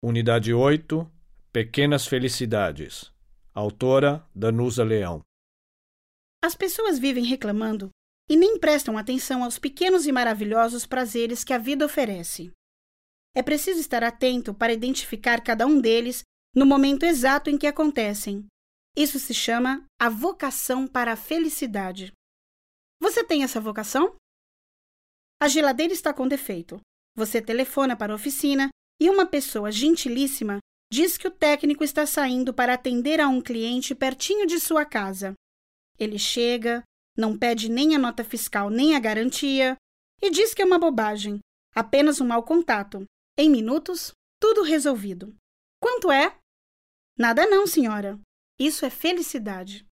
Unidade 8 Pequenas Felicidades. Autora Danusa Leão. As pessoas vivem reclamando e nem prestam atenção aos pequenos e maravilhosos prazeres que a vida oferece. É preciso estar atento para identificar cada um deles no momento exato em que acontecem. Isso se chama a vocação para a felicidade. Você tem essa vocação? A geladeira está com defeito. Você telefona para a oficina e uma pessoa gentilíssima diz que o técnico está saindo para atender a um cliente pertinho de sua casa. Ele chega, não pede nem a nota fiscal nem a garantia e diz que é uma bobagem, apenas um mau contato. Em minutos, tudo resolvido. Quanto é? Nada não, senhora. Isso é felicidade.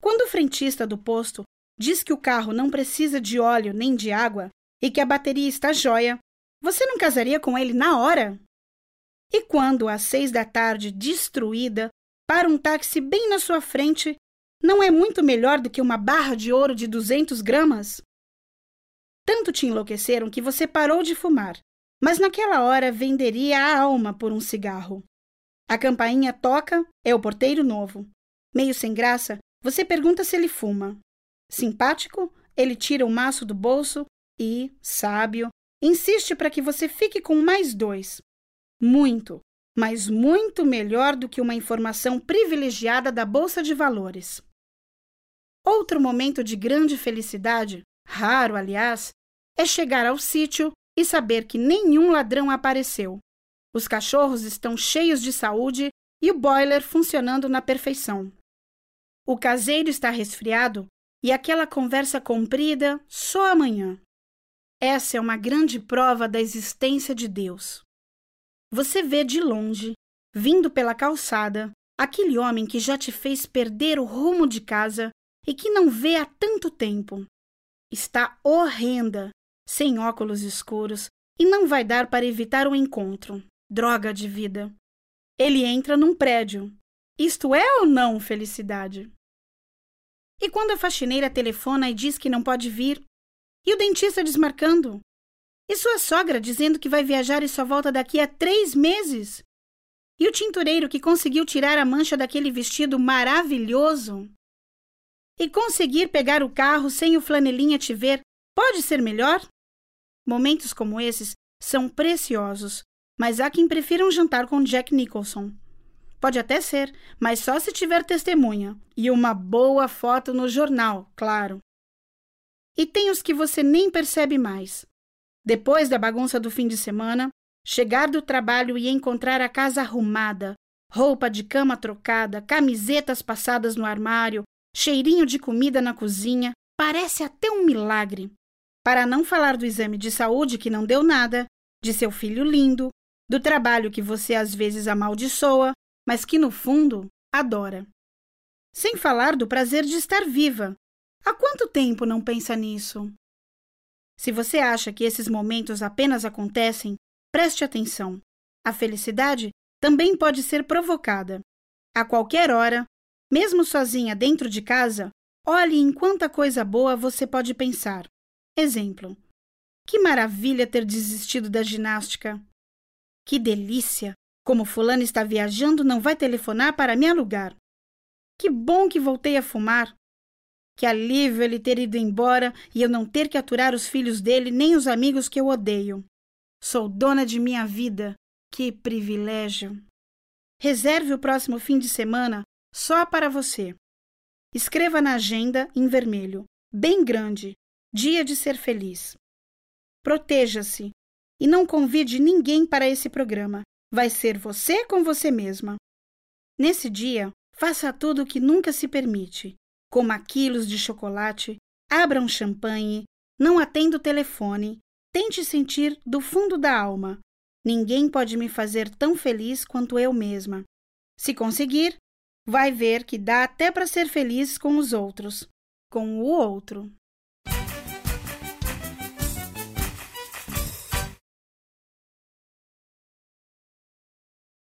Quando o frentista do posto diz que o carro não precisa de óleo nem de água e que a bateria está jóia, você não casaria com ele na hora? E quando, às seis da tarde, destruída, para um táxi bem na sua frente, não é muito melhor do que uma barra de ouro de 200 gramas? Tanto te enlouqueceram que você parou de fumar, mas naquela hora venderia a alma por um cigarro. A campainha toca, é o porteiro novo. Meio sem graça, você pergunta se ele fuma. Simpático, ele tira o maço do bolso e, sábio, insiste para que você fique com mais dois. Muito, mas muito melhor do que uma informação privilegiada da Bolsa de Valores. Outro momento de grande felicidade, raro aliás, é chegar ao sítio e saber que nenhum ladrão apareceu. Os cachorros estão cheios de saúde e o boiler funcionando na perfeição. O caseiro está resfriado e aquela conversa comprida só amanhã. Essa é uma grande prova da existência de Deus. Você vê de longe, vindo pela calçada, aquele homem que já te fez perder o rumo de casa e que não vê há tanto tempo. Está horrenda, sem óculos escuros, e não vai dar para evitar o encontro. Droga de vida. Ele entra num prédio. Isto é ou não felicidade? E quando a faxineira telefona e diz que não pode vir, e o dentista desmarcando? E sua sogra dizendo que vai viajar e só volta daqui a três meses? E o tintureiro que conseguiu tirar a mancha daquele vestido maravilhoso? E conseguir pegar o carro sem o flanelinha te ver pode ser melhor? Momentos como esses são preciosos, mas há quem prefira um jantar com Jack Nicholson. Pode até ser, mas só se tiver testemunha e uma boa foto no jornal, claro. E tem os que você nem percebe mais. Depois da bagunça do fim de semana, chegar do trabalho e encontrar a casa arrumada, roupa de cama trocada, camisetas passadas no armário, cheirinho de comida na cozinha, parece até um milagre. Para não falar do exame de saúde que não deu nada, de seu filho lindo, do trabalho que você às vezes amaldiçoa, mas que no fundo adora. Sem falar do prazer de estar viva, Há quanto tempo não pensa nisso? Se você acha que esses momentos apenas acontecem, preste atenção. A felicidade também pode ser provocada. A qualquer hora, mesmo sozinha dentro de casa, olhe em quanta coisa boa você pode pensar. Exemplo: Que maravilha ter desistido da ginástica! Que delícia! Como fulano está viajando, não vai telefonar para me alugar. Que bom que voltei a fumar. Que alívio ele ter ido embora e eu não ter que aturar os filhos dele nem os amigos que eu odeio. Sou dona de minha vida. Que privilégio! Reserve o próximo fim de semana só para você. Escreva na agenda em vermelho, bem grande, dia de ser feliz. Proteja-se e não convide ninguém para esse programa. Vai ser você com você mesma. Nesse dia, faça tudo o que nunca se permite coma quilos de chocolate, abra um champanhe, não atenda o telefone, tente sentir do fundo da alma. Ninguém pode me fazer tão feliz quanto eu mesma. Se conseguir, vai ver que dá até para ser feliz com os outros, com o outro.